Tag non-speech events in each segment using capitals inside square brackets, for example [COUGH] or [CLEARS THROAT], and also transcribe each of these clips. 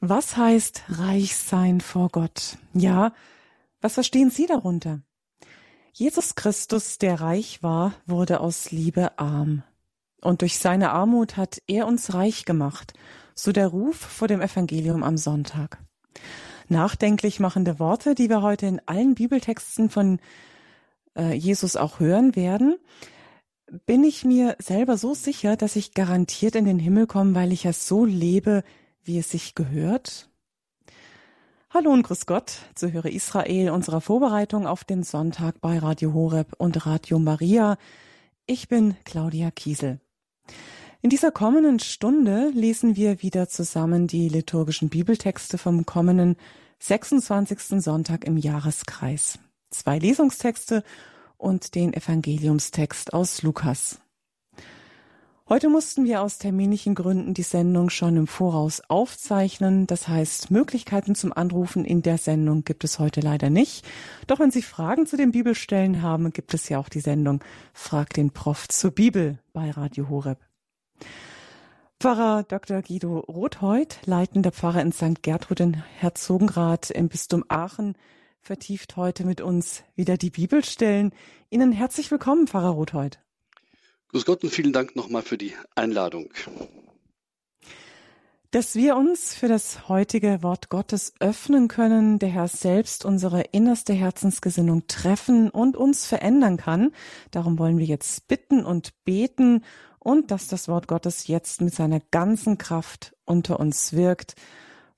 Was heißt reich sein vor Gott? Ja, was verstehen Sie darunter? Jesus Christus, der reich war, wurde aus Liebe arm. Und durch seine Armut hat er uns reich gemacht, so der Ruf vor dem Evangelium am Sonntag. Nachdenklich machende Worte, die wir heute in allen Bibeltexten von äh, Jesus auch hören werden, bin ich mir selber so sicher, dass ich garantiert in den Himmel komme, weil ich ja so lebe, wie es sich gehört? Hallo und grüß Gott zu Höre Israel unserer Vorbereitung auf den Sonntag bei Radio Horeb und Radio Maria. Ich bin Claudia Kiesel. In dieser kommenden Stunde lesen wir wieder zusammen die liturgischen Bibeltexte vom kommenden 26. Sonntag im Jahreskreis. Zwei Lesungstexte und den Evangeliumstext aus Lukas. Heute mussten wir aus terminlichen Gründen die Sendung schon im Voraus aufzeichnen. Das heißt, Möglichkeiten zum Anrufen in der Sendung gibt es heute leider nicht. Doch wenn Sie Fragen zu den Bibelstellen haben, gibt es ja auch die Sendung Frag den Prof zur Bibel bei Radio Horeb. Pfarrer Dr. Guido Rothheut, leitender Pfarrer in St. Gertrud in Herzogenrath im Bistum Aachen, vertieft heute mit uns wieder die Bibelstellen. Ihnen herzlich willkommen, Pfarrer Rothheut. Grüß Gott und vielen Dank nochmal für die Einladung. Dass wir uns für das heutige Wort Gottes öffnen können, der Herr selbst unsere innerste Herzensgesinnung treffen und uns verändern kann. Darum wollen wir jetzt bitten und beten und dass das Wort Gottes jetzt mit seiner ganzen Kraft unter uns wirkt.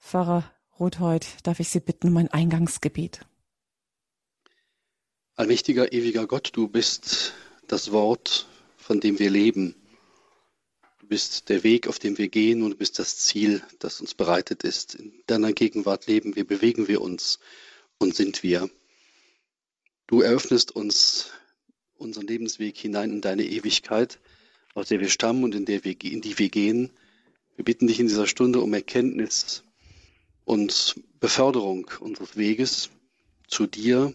Pfarrer Rothold, darf ich Sie bitten um ein Eingangsgebet. Allmächtiger, ewiger Gott, du bist das Wort, von dem wir leben. Du bist der Weg, auf dem wir gehen und du bist das Ziel, das uns bereitet ist. In deiner Gegenwart leben wir, bewegen wir uns und sind wir. Du eröffnest uns unseren Lebensweg hinein in deine Ewigkeit, aus der wir stammen und in, der wir, in die wir gehen. Wir bitten dich in dieser Stunde um Erkenntnis und Beförderung unseres Weges zu dir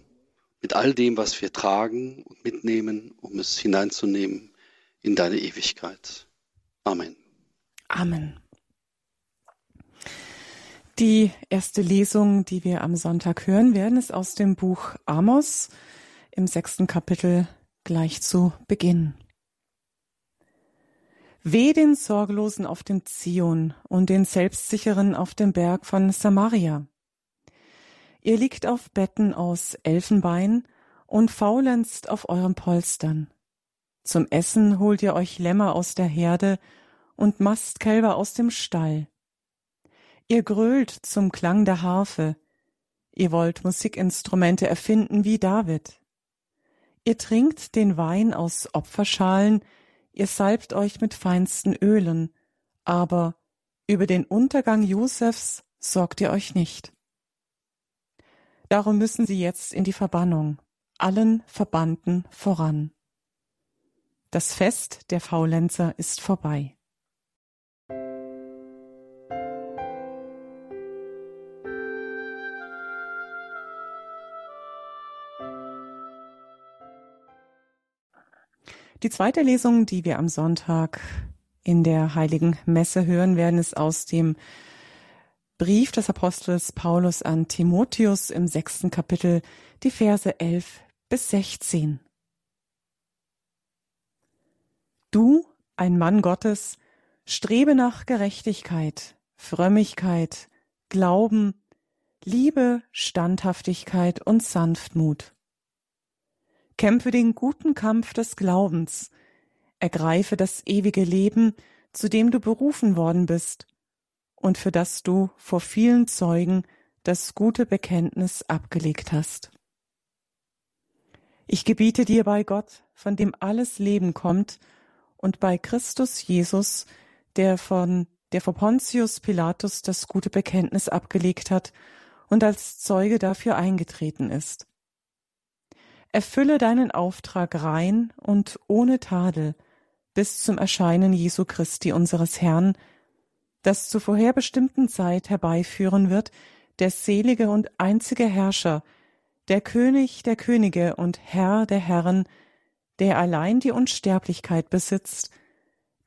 mit all dem, was wir tragen und mitnehmen, um es hineinzunehmen in deine Ewigkeit. Amen. Amen. Die erste Lesung, die wir am Sonntag hören werden, ist aus dem Buch Amos im sechsten Kapitel gleich zu Beginn. Weh den Sorglosen auf dem Zion und den Selbstsicheren auf dem Berg von Samaria. Ihr liegt auf Betten aus Elfenbein und faulenzt auf euren Polstern. Zum Essen holt ihr euch Lämmer aus der Herde und Mastkälber aus dem Stall. Ihr grölt zum Klang der Harfe. Ihr wollt Musikinstrumente erfinden wie David. Ihr trinkt den Wein aus Opferschalen, ihr salbt euch mit feinsten Ölen, aber über den Untergang Josefs sorgt ihr euch nicht. Darum müssen sie jetzt in die Verbannung, allen Verbannten voran. Das Fest der Faulenzer ist vorbei. Die zweite Lesung, die wir am Sonntag in der heiligen Messe hören werden, ist aus dem Brief des Apostels Paulus an Timotheus im sechsten Kapitel, die Verse elf bis sechzehn. Du, ein Mann Gottes, strebe nach Gerechtigkeit, Frömmigkeit, Glauben, Liebe, Standhaftigkeit und Sanftmut. Kämpfe den guten Kampf des Glaubens, ergreife das ewige Leben, zu dem du berufen worden bist und für das du vor vielen Zeugen das gute Bekenntnis abgelegt hast. Ich gebiete dir bei Gott, von dem alles Leben kommt, und bei Christus Jesus, der von der vor Pontius Pilatus das gute Bekenntnis abgelegt hat und als Zeuge dafür eingetreten ist. Erfülle deinen Auftrag rein und ohne Tadel bis zum Erscheinen Jesu Christi unseres Herrn, das zur vorherbestimmten Zeit herbeiführen wird, der selige und einzige Herrscher, der König der Könige und Herr der Herren, der allein die Unsterblichkeit besitzt,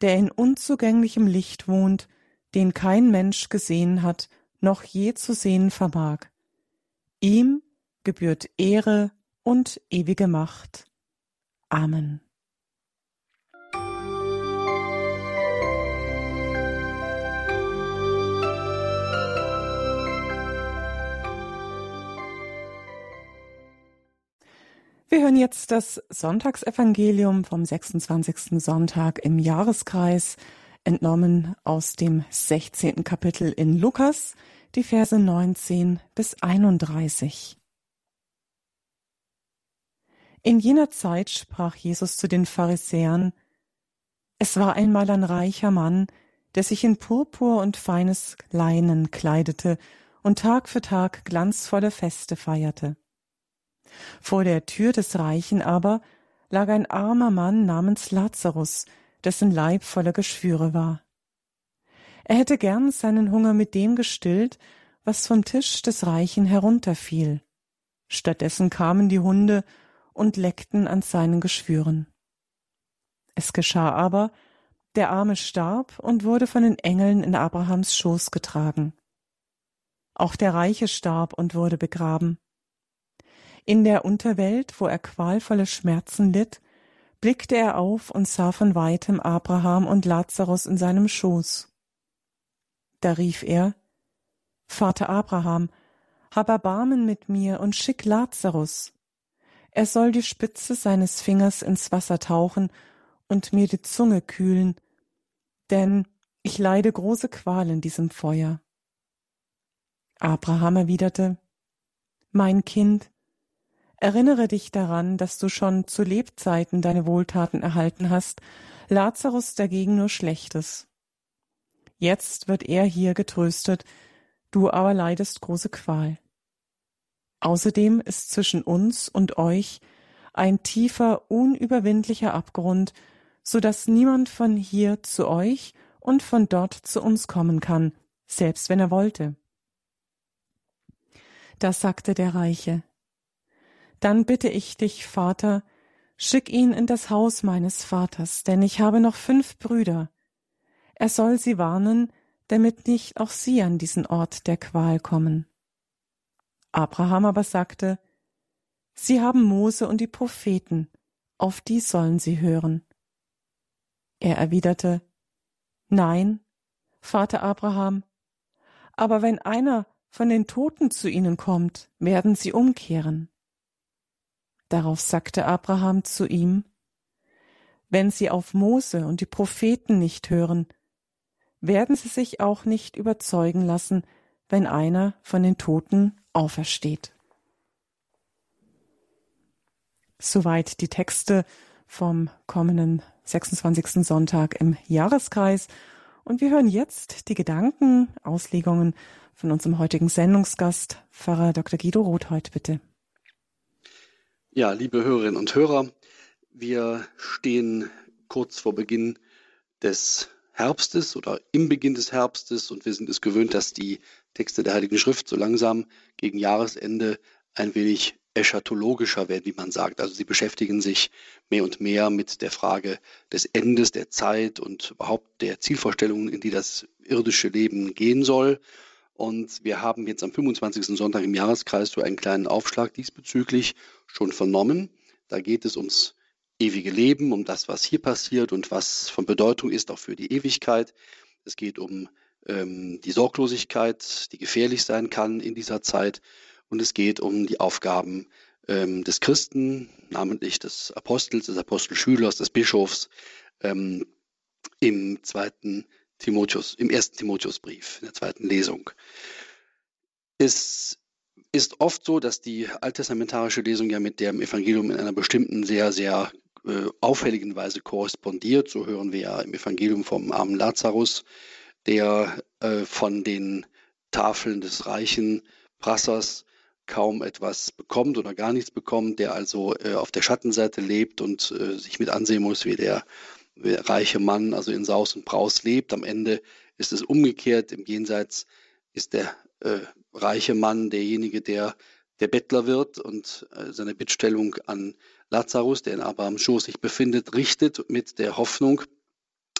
der in unzugänglichem Licht wohnt, den kein Mensch gesehen hat noch je zu sehen vermag. Ihm gebührt Ehre und ewige Macht. Amen. Wir hören jetzt das Sonntagsevangelium vom 26. Sonntag im Jahreskreis, entnommen aus dem 16. Kapitel in Lukas, die Verse 19 bis 31. In jener Zeit sprach Jesus zu den Pharisäern, Es war einmal ein reicher Mann, der sich in Purpur und feines Leinen kleidete und Tag für Tag glanzvolle Feste feierte. Vor der Tür des Reichen aber lag ein armer Mann namens Lazarus, dessen Leib voller Geschwüre war. Er hätte gern seinen Hunger mit dem gestillt, was vom Tisch des Reichen herunterfiel. Stattdessen kamen die Hunde und leckten an seinen Geschwüren. Es geschah aber, der Arme starb und wurde von den Engeln in Abrahams Schoß getragen. Auch der Reiche starb und wurde begraben. In der Unterwelt, wo er qualvolle Schmerzen litt, blickte er auf und sah von weitem Abraham und Lazarus in seinem Schoß. Da rief er Vater Abraham, hab Erbarmen mit mir und schick Lazarus. Er soll die Spitze seines Fingers ins Wasser tauchen und mir die Zunge kühlen, denn ich leide große Qual in diesem Feuer. Abraham erwiderte Mein Kind, Erinnere dich daran, dass du schon zu Lebzeiten deine Wohltaten erhalten hast, Lazarus dagegen nur Schlechtes. Jetzt wird er hier getröstet, du aber leidest große Qual. Außerdem ist zwischen uns und euch ein tiefer, unüberwindlicher Abgrund, so dass niemand von hier zu euch und von dort zu uns kommen kann, selbst wenn er wollte. Da sagte der Reiche, dann bitte ich dich, Vater, schick ihn in das Haus meines Vaters, denn ich habe noch fünf Brüder. Er soll sie warnen, damit nicht auch sie an diesen Ort der Qual kommen. Abraham aber sagte, Sie haben Mose und die Propheten, auf die sollen sie hören. Er erwiderte, Nein, Vater Abraham, aber wenn einer von den Toten zu ihnen kommt, werden sie umkehren. Darauf sagte Abraham zu ihm, Wenn sie auf Mose und die Propheten nicht hören, werden sie sich auch nicht überzeugen lassen, wenn einer von den Toten aufersteht. Soweit die Texte vom kommenden 26. Sonntag im Jahreskreis. Und wir hören jetzt die Gedanken, Auslegungen von unserem heutigen Sendungsgast, Pfarrer Dr. Guido Rothheut, bitte. Ja, liebe Hörerinnen und Hörer, wir stehen kurz vor Beginn des Herbstes oder im Beginn des Herbstes und wir sind es gewöhnt, dass die Texte der Heiligen Schrift so langsam gegen Jahresende ein wenig eschatologischer werden, wie man sagt. Also sie beschäftigen sich mehr und mehr mit der Frage des Endes der Zeit und überhaupt der Zielvorstellungen, in die das irdische Leben gehen soll. Und wir haben jetzt am 25. Sonntag im Jahreskreis so einen kleinen Aufschlag diesbezüglich schon vernommen. Da geht es ums ewige Leben, um das, was hier passiert und was von Bedeutung ist auch für die Ewigkeit. Es geht um ähm, die Sorglosigkeit, die gefährlich sein kann in dieser Zeit. Und es geht um die Aufgaben ähm, des Christen, namentlich des Apostels, des Apostelschülers, des Bischofs ähm, im zweiten Timotheus, im ersten Timotheusbrief, in der zweiten Lesung. Es ist oft so, dass die alttestamentarische Lesung ja mit dem Evangelium in einer bestimmten sehr, sehr äh, auffälligen Weise korrespondiert. So hören wir ja im Evangelium vom armen Lazarus, der äh, von den Tafeln des reichen Prassers kaum etwas bekommt oder gar nichts bekommt, der also äh, auf der Schattenseite lebt und äh, sich mit ansehen muss, wie der reiche Mann also in Saus und Braus lebt. Am Ende ist es umgekehrt. Im Jenseits ist der äh, reiche Mann derjenige, der der Bettler wird und äh, seine Bittstellung an Lazarus, der in Abrahams Schoß sich befindet, richtet mit der Hoffnung,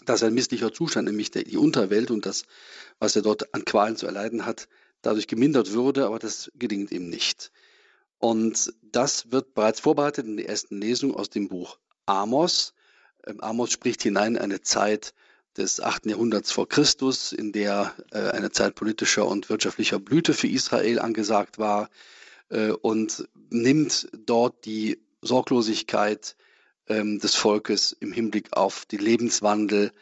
dass ein misslicher Zustand, nämlich der, die Unterwelt und das, was er dort an Qualen zu erleiden hat, dadurch gemindert würde, aber das gelingt ihm nicht. Und das wird bereits vorbereitet in der ersten Lesung aus dem Buch Amos. Ähm, Amos spricht hinein eine Zeit des 8. Jahrhunderts vor Christus, in der äh, eine Zeit politischer und wirtschaftlicher Blüte für Israel angesagt war äh, und nimmt dort die Sorglosigkeit ähm, des Volkes im Hinblick auf den Lebenswandel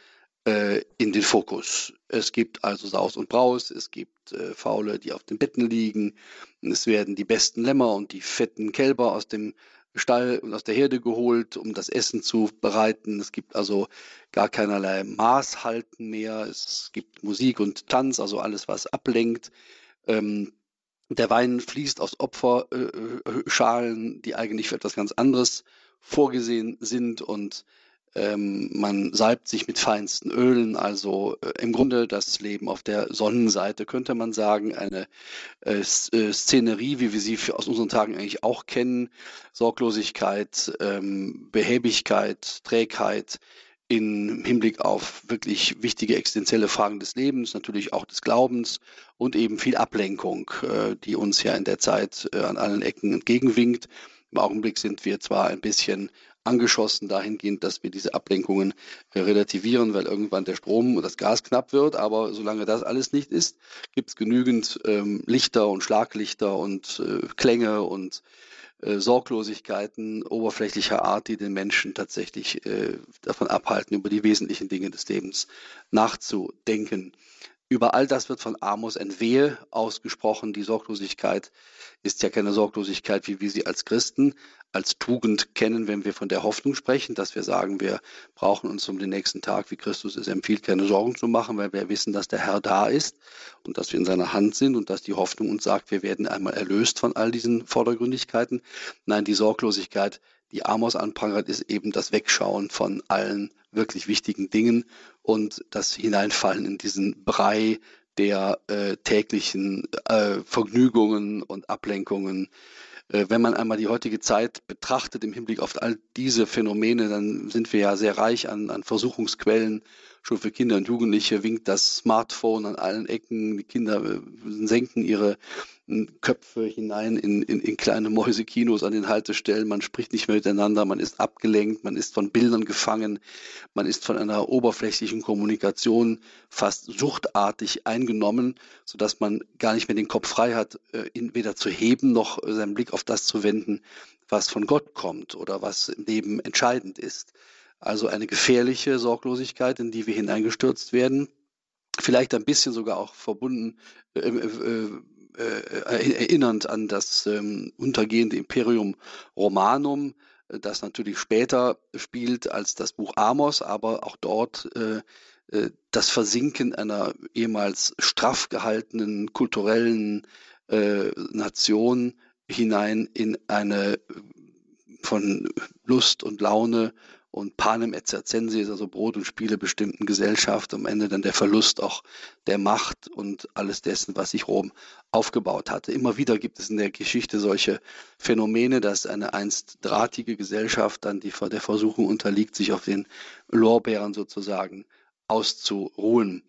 äh, in den Fokus. Es gibt also Saus und Braus, es gibt Faule, die auf den Betten liegen, es werden die besten Lämmer und die fetten Kälber aus dem Stall und aus der Herde geholt, um das Essen zu bereiten. Es gibt also gar keinerlei Maßhalten mehr. Es gibt Musik und Tanz, also alles, was ablenkt. Ähm, der Wein fließt aus Opferschalen, die eigentlich für etwas ganz anderes vorgesehen sind und ähm, man salbt sich mit feinsten Ölen, also äh, im Grunde das Leben auf der Sonnenseite, könnte man sagen, eine äh, äh Szenerie, wie wir sie für, aus unseren Tagen eigentlich auch kennen, Sorglosigkeit, ähm, Behäbigkeit, Trägheit, im Hinblick auf wirklich wichtige existenzielle Fragen des Lebens, natürlich auch des Glaubens und eben viel Ablenkung, äh, die uns ja in der Zeit äh, an allen Ecken entgegenwinkt. Im Augenblick sind wir zwar ein bisschen angeschossen dahingehend, dass wir diese Ablenkungen äh, relativieren, weil irgendwann der Strom und das Gas knapp wird. Aber solange das alles nicht ist, gibt es genügend ähm, Lichter und Schlaglichter und äh, Klänge und äh, Sorglosigkeiten oberflächlicher Art, die den Menschen tatsächlich äh, davon abhalten, über die wesentlichen Dinge des Lebens nachzudenken. Über all das wird von Amos ein ausgesprochen. Die Sorglosigkeit ist ja keine Sorglosigkeit, wie wir sie als Christen als Tugend kennen, wenn wir von der Hoffnung sprechen, dass wir sagen, wir brauchen uns um den nächsten Tag, wie Christus es empfiehlt, keine Sorgen zu machen, weil wir wissen, dass der Herr da ist und dass wir in seiner Hand sind und dass die Hoffnung uns sagt, wir werden einmal erlöst von all diesen Vordergründigkeiten. Nein, die Sorglosigkeit, die Amos anprangert, ist eben das Wegschauen von allen wirklich wichtigen Dingen und das Hineinfallen in diesen Brei der äh, täglichen äh, Vergnügungen und Ablenkungen, äh, wenn man einmal die heutige Zeit betrachtet im Hinblick auf all diese Phänomene, dann sind wir ja sehr reich an, an Versuchungsquellen. Schon für Kinder und Jugendliche winkt das Smartphone an allen Ecken. Die Kinder äh, senken ihre Köpfe hinein in, in, in kleine Mäusekinos an den Haltestellen. Man spricht nicht mehr miteinander, man ist abgelenkt, man ist von Bildern gefangen, man ist von einer oberflächlichen Kommunikation fast suchtartig eingenommen, sodass man gar nicht mehr den Kopf frei hat, äh, ihn weder zu heben noch seinen Blick auf das zu wenden, was von Gott kommt oder was im Leben entscheidend ist. Also eine gefährliche Sorglosigkeit, in die wir hineingestürzt werden. Vielleicht ein bisschen sogar auch verbunden äh, äh, äh, erinnernd an das ähm, untergehende Imperium Romanum, äh, das natürlich später spielt als das Buch Amos, aber auch dort äh, äh, das Versinken einer ehemals straff gehaltenen kulturellen äh, Nation hinein in eine von Lust und Laune und Panem et circenses, also Brot und Spiele bestimmten Gesellschaft, am Ende dann der Verlust auch der Macht und alles dessen, was sich Rom aufgebaut hatte. Immer wieder gibt es in der Geschichte solche Phänomene, dass eine einst drahtige Gesellschaft dann die, der Versuchung unterliegt, sich auf den Lorbeeren sozusagen auszuruhen.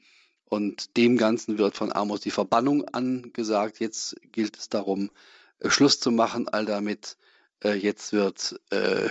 Und dem Ganzen wird von Amos die Verbannung angesagt. Jetzt gilt es darum, äh, Schluss zu machen, all damit. Äh, jetzt wird äh,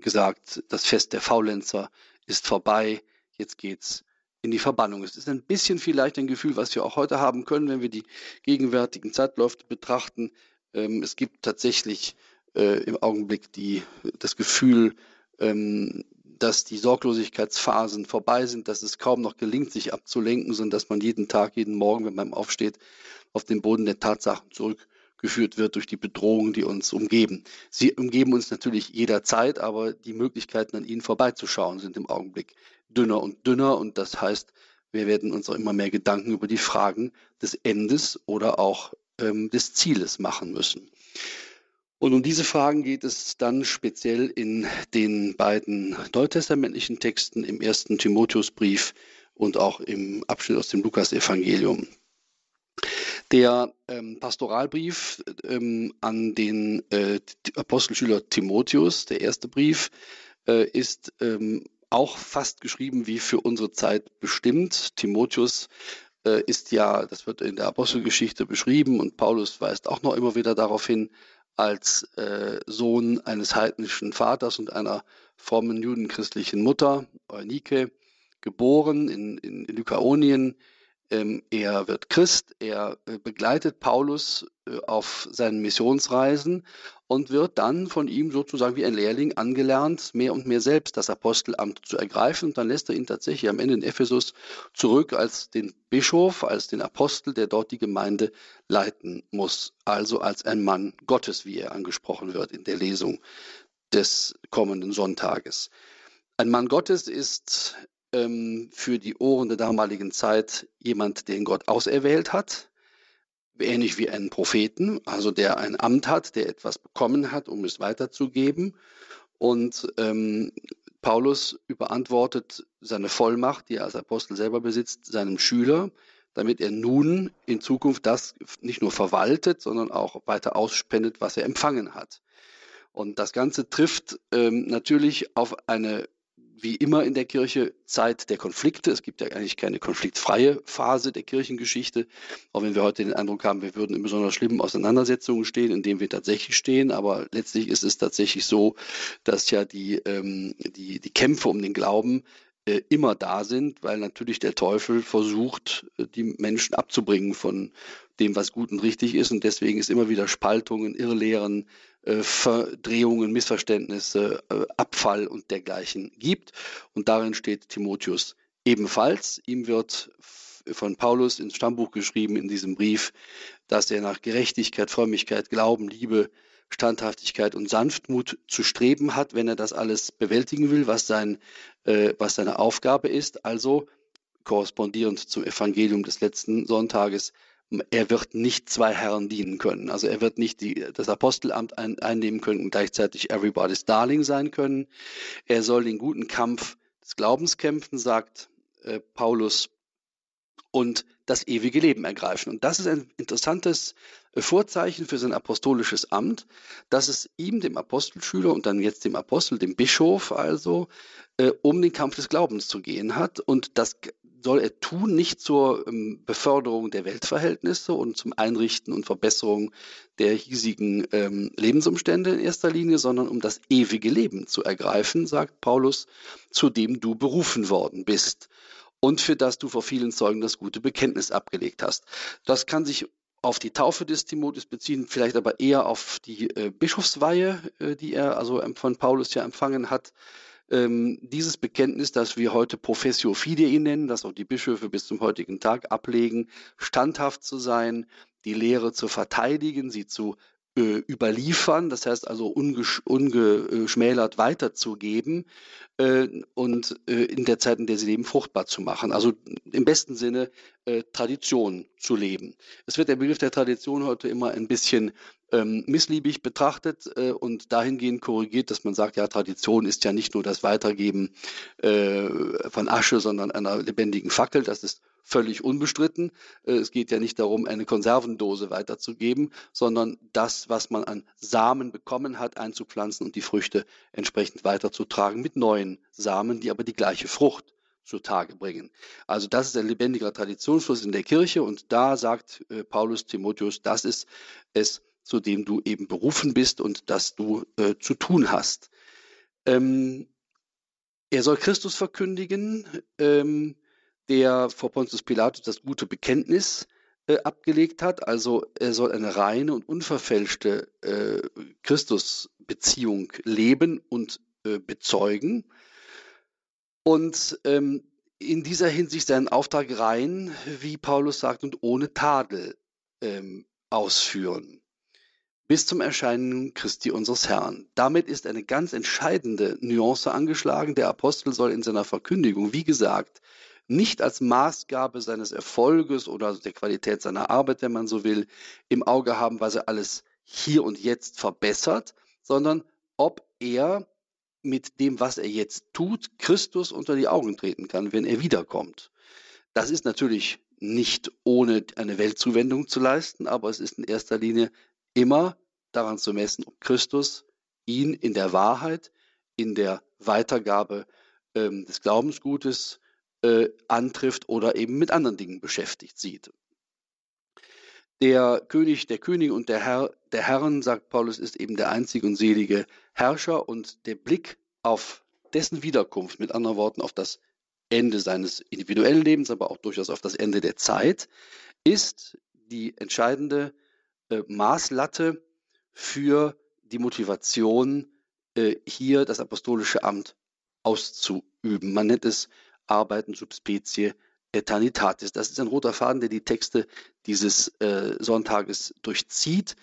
gesagt, das Fest der Faulenzer ist vorbei, jetzt geht's in die Verbannung. Es ist ein bisschen vielleicht ein Gefühl, was wir auch heute haben können, wenn wir die gegenwärtigen Zeitläufe betrachten. Ähm, es gibt tatsächlich äh, im Augenblick die, das Gefühl, ähm, dass die Sorglosigkeitsphasen vorbei sind, dass es kaum noch gelingt, sich abzulenken, sondern dass man jeden Tag, jeden Morgen, wenn man aufsteht, auf den Boden der Tatsachen zurück geführt wird durch die Bedrohungen, die uns umgeben. Sie umgeben uns natürlich jederzeit, aber die Möglichkeiten an ihnen vorbeizuschauen sind im Augenblick dünner und dünner und das heißt, wir werden uns auch immer mehr Gedanken über die Fragen des Endes oder auch ähm, des Zieles machen müssen. Und um diese Fragen geht es dann speziell in den beiden neutestamentlichen Texten im ersten Timotheusbrief und auch im Abschnitt aus dem Lukasevangelium. Der ähm, Pastoralbrief ähm, an den äh, Apostelschüler Timotheus, der erste Brief, äh, ist ähm, auch fast geschrieben wie für unsere Zeit bestimmt. Timotheus äh, ist ja, das wird in der Apostelgeschichte beschrieben und Paulus weist auch noch immer wieder darauf hin, als äh, Sohn eines heidnischen Vaters und einer frommen judenchristlichen Mutter, Eunike, geboren in, in Lykaonien, ähm, er wird Christ, er äh, begleitet Paulus äh, auf seinen Missionsreisen und wird dann von ihm sozusagen wie ein Lehrling angelernt, mehr und mehr selbst das Apostelamt zu ergreifen. Und dann lässt er ihn tatsächlich am Ende in Ephesus zurück als den Bischof, als den Apostel, der dort die Gemeinde leiten muss. Also als ein Mann Gottes, wie er angesprochen wird in der Lesung des kommenden Sonntages. Ein Mann Gottes ist ähm, für die Ohren der damaligen Zeit jemand, den Gott auserwählt hat, ähnlich wie einen Propheten, also der ein Amt hat, der etwas bekommen hat, um es weiterzugeben. Und ähm, Paulus überantwortet seine Vollmacht, die er als Apostel selber besitzt, seinem Schüler, damit er nun in Zukunft das nicht nur verwaltet, sondern auch weiter ausspendet, was er empfangen hat. Und das Ganze trifft ähm, natürlich auf eine wie immer in der Kirche Zeit der Konflikte. Es gibt ja eigentlich keine konfliktfreie Phase der Kirchengeschichte, auch wenn wir heute den Eindruck haben, wir würden in besonders schlimmen Auseinandersetzungen stehen, in denen wir tatsächlich stehen. Aber letztlich ist es tatsächlich so, dass ja die, ähm, die, die Kämpfe um den Glauben äh, immer da sind, weil natürlich der Teufel versucht, äh, die Menschen abzubringen von dem, was gut und richtig ist. Und deswegen ist immer wieder Spaltungen, Irrlehren, Verdrehungen, Missverständnisse, Abfall und dergleichen gibt. Und darin steht Timotheus ebenfalls. Ihm wird von Paulus ins Stammbuch geschrieben in diesem Brief, dass er nach Gerechtigkeit, Frömmigkeit, Glauben, Liebe, Standhaftigkeit und Sanftmut zu streben hat, wenn er das alles bewältigen will, was, sein, äh, was seine Aufgabe ist. Also korrespondierend zum Evangelium des letzten Sonntages, er wird nicht zwei Herren dienen können. Also er wird nicht die, das Apostelamt ein, einnehmen können und gleichzeitig everybody's Darling sein können. Er soll den guten Kampf des Glaubens kämpfen, sagt äh, Paulus, und das ewige Leben ergreifen. Und das ist ein interessantes Vorzeichen für sein apostolisches Amt, dass es ihm, dem Apostelschüler und dann jetzt dem Apostel, dem Bischof also, äh, um den Kampf des Glaubens zu gehen hat. Und das soll er tun, nicht zur ähm, Beförderung der Weltverhältnisse und zum Einrichten und Verbesserung der hiesigen ähm, Lebensumstände in erster Linie, sondern um das ewige Leben zu ergreifen, sagt Paulus, zu dem du berufen worden bist und für das du vor vielen Zeugen das gute Bekenntnis abgelegt hast. Das kann sich auf die Taufe des Timotheus beziehen, vielleicht aber eher auf die äh, Bischofsweihe, äh, die er also von Paulus ja empfangen hat. Ähm, dieses Bekenntnis, das wir heute Professio Fidei nennen, das auch die Bischöfe bis zum heutigen Tag ablegen, standhaft zu sein, die Lehre zu verteidigen, sie zu äh, überliefern, das heißt also ungeschmälert weiterzugeben äh, und äh, in der Zeit, in der sie leben, fruchtbar zu machen. Also im besten Sinne äh, Tradition zu leben. Es wird der Begriff der Tradition heute immer ein bisschen ähm, missliebig betrachtet äh, und dahingehend korrigiert, dass man sagt, ja, Tradition ist ja nicht nur das Weitergeben äh, von Asche, sondern einer lebendigen Fackel. Das ist völlig unbestritten. Äh, es geht ja nicht darum, eine Konservendose weiterzugeben, sondern das, was man an Samen bekommen hat, einzupflanzen und die Früchte entsprechend weiterzutragen mit neuen Samen, die aber die gleiche Frucht zutage bringen. Also das ist ein lebendiger Traditionsfluss in der Kirche und da sagt äh, Paulus Timotheus, das ist es, zu dem du eben berufen bist und das du äh, zu tun hast. Ähm, er soll Christus verkündigen, ähm, der vor Pontius Pilatus das gute Bekenntnis äh, abgelegt hat. Also er soll eine reine und unverfälschte äh, Christusbeziehung leben und äh, bezeugen. Und ähm, in dieser Hinsicht seinen Auftrag rein, wie Paulus sagt, und ohne Tadel ähm, ausführen bis zum Erscheinen Christi unseres Herrn. Damit ist eine ganz entscheidende Nuance angeschlagen. Der Apostel soll in seiner Verkündigung, wie gesagt, nicht als Maßgabe seines Erfolges oder der Qualität seiner Arbeit, wenn man so will, im Auge haben, was er alles hier und jetzt verbessert, sondern ob er mit dem, was er jetzt tut, Christus unter die Augen treten kann, wenn er wiederkommt. Das ist natürlich nicht ohne eine Weltzuwendung zu leisten, aber es ist in erster Linie immer daran zu messen, ob Christus ihn in der Wahrheit, in der Weitergabe ähm, des Glaubensgutes äh, antrifft oder eben mit anderen Dingen beschäftigt sieht. Der König der Könige und der Herr der Herren, sagt Paulus, ist eben der einzige und selige Herrscher und der Blick auf dessen Wiederkunft, mit anderen Worten auf das Ende seines individuellen Lebens, aber auch durchaus auf das Ende der Zeit, ist die entscheidende äh, Maßlatte für die Motivation, äh, hier das apostolische Amt auszuüben. Man nennt es Arbeiten subspecie Eternitatis. Das ist ein roter Faden, der die Texte dieses äh, Sonntages durchzieht.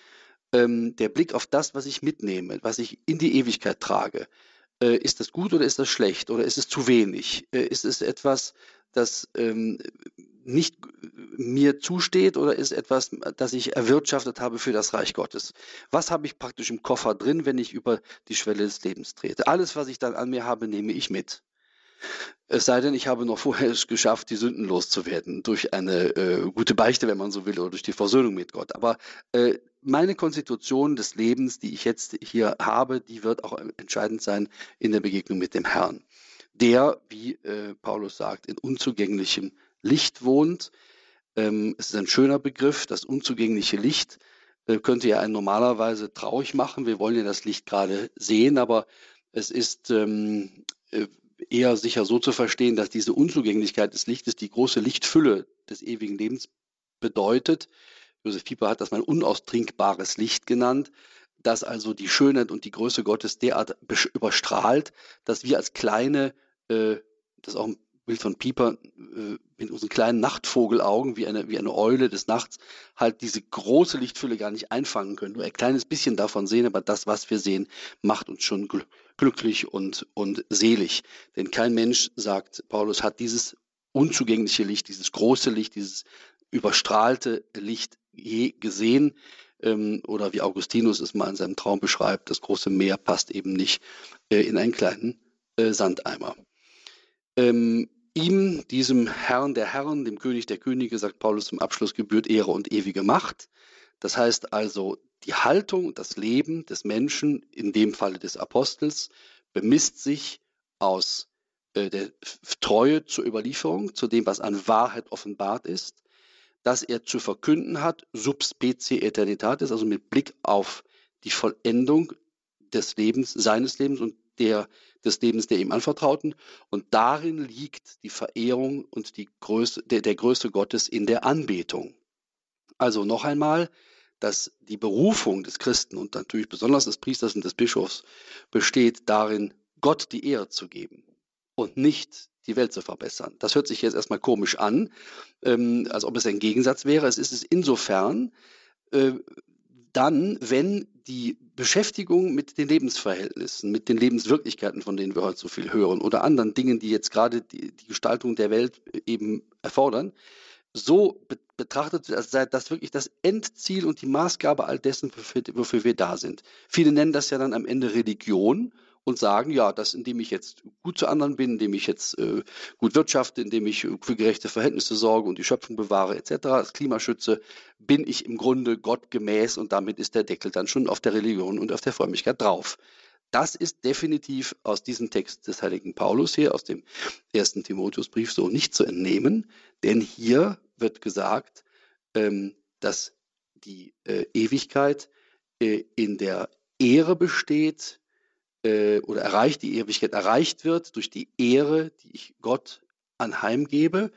Ähm, der Blick auf das, was ich mitnehme, was ich in die Ewigkeit trage. Äh, ist das gut oder ist das schlecht oder ist es zu wenig? Äh, ist es etwas, das ähm, nicht mir zusteht oder ist etwas, das ich erwirtschaftet habe für das Reich Gottes? Was habe ich praktisch im Koffer drin, wenn ich über die Schwelle des Lebens trete? Alles, was ich dann an mir habe, nehme ich mit. Es sei denn, ich habe noch vorher es geschafft, die Sünden loszuwerden durch eine äh, gute Beichte, wenn man so will, oder durch die Versöhnung mit Gott. Aber äh, meine Konstitution des Lebens, die ich jetzt hier habe, die wird auch entscheidend sein in der Begegnung mit dem Herrn, der, wie äh, Paulus sagt, in unzugänglichem Licht wohnt. Ähm, es ist ein schöner Begriff, das unzugängliche Licht äh, könnte ja einen normalerweise traurig machen. Wir wollen ja das Licht gerade sehen, aber es ist ähm, äh, eher sicher so zu verstehen, dass diese Unzugänglichkeit des Lichtes die große Lichtfülle des ewigen Lebens bedeutet. Josef Pieper hat das mal unaustrinkbares Licht genannt, das also die Schönheit und die Größe Gottes derart überstrahlt, dass wir als kleine, äh, das ist auch ein Bild von Pieper, äh, mit unseren kleinen Nachtvogelaugen, wie eine, wie eine Eule des Nachts, halt diese große Lichtfülle gar nicht einfangen können. Nur ein kleines bisschen davon sehen, aber das, was wir sehen, macht uns schon gl glücklich und, und selig. Denn kein Mensch, sagt Paulus, hat dieses unzugängliche Licht, dieses große Licht, dieses überstrahlte Licht je gesehen. Ähm, oder wie Augustinus es mal in seinem Traum beschreibt, das große Meer passt eben nicht äh, in einen kleinen äh, Sandeimer. Ähm, Ihm, diesem Herrn der Herren, dem König der Könige, sagt Paulus zum Abschluss, gebührt Ehre und ewige Macht. Das heißt also, die Haltung das Leben des Menschen, in dem Falle des Apostels, bemisst sich aus äh, der Treue zur Überlieferung, zu dem, was an Wahrheit offenbart ist, dass er zu verkünden hat, sub specie eternitatis, also mit Blick auf die Vollendung des Lebens, seines Lebens und der, des Lebens der ihm anvertrauten. Und darin liegt die Verehrung und die Größe, der, der Größe Gottes in der Anbetung. Also noch einmal, dass die Berufung des Christen und natürlich besonders des Priesters und des Bischofs besteht darin, Gott die Ehre zu geben und nicht die Welt zu verbessern. Das hört sich jetzt erstmal komisch an, ähm, als ob es ein Gegensatz wäre. Es ist es insofern, äh, dann, wenn die Beschäftigung mit den Lebensverhältnissen, mit den Lebenswirklichkeiten, von denen wir heute so viel hören, oder anderen Dingen, die jetzt gerade die, die Gestaltung der Welt eben erfordern, so be betrachtet wird, als sei das wirklich das Endziel und die Maßgabe all dessen, wofür, wofür wir da sind. Viele nennen das ja dann am Ende Religion und sagen, ja, dass indem ich jetzt gut zu anderen bin, indem ich jetzt äh, gut wirtschafte, indem ich für gerechte Verhältnisse sorge und die Schöpfung bewahre etc., das Klima schütze, bin ich im Grunde Gott gemäß und damit ist der Deckel dann schon auf der Religion und auf der Frömmigkeit drauf. Das ist definitiv aus diesem Text des heiligen Paulus hier, aus dem ersten Timotheusbrief so nicht zu entnehmen, denn hier wird gesagt, ähm, dass die äh, Ewigkeit äh, in der Ehre besteht, äh, oder erreicht, die Ewigkeit erreicht wird durch die Ehre, die ich Gott anheimgebe.